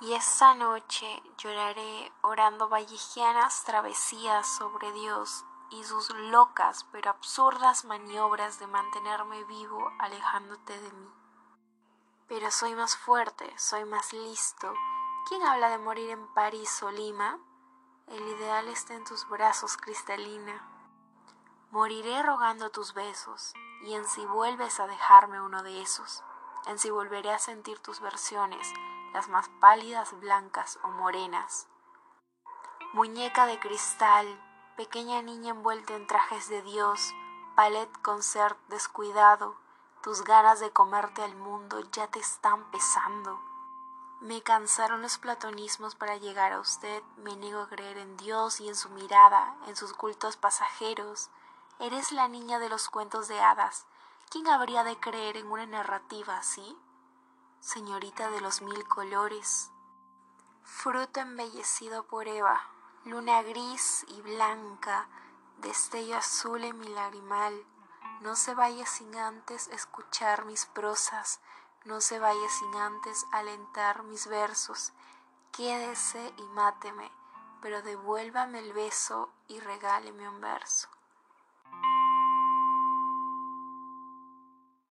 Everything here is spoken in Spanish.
Y esta noche lloraré orando vallejianas travesías sobre Dios y sus locas pero absurdas maniobras de mantenerme vivo alejándote de mí. Pero soy más fuerte, soy más listo. ¿Quién habla de morir en París o Lima? El ideal está en tus brazos, cristalina. Moriré rogando tus besos, y en si vuelves a dejarme uno de esos, en si volveré a sentir tus versiones, las más pálidas, blancas o morenas. Muñeca de cristal, pequeña niña envuelta en trajes de Dios, palet con ser descuidado, tus ganas de comerte al mundo ya te están pesando. Me cansaron los platonismos para llegar a usted, me niego a creer en Dios y en su mirada, en sus cultos pasajeros. Eres la niña de los cuentos de hadas. ¿Quién habría de creer en una narrativa así? Señorita de los mil colores. Fruto embellecido por Eva, luna gris y blanca, destello azul en mi lagrimal. No se vaya sin antes escuchar mis prosas, no se vaya sin antes alentar mis versos. Quédese y máteme, pero devuélvame el beso y regáleme un verso.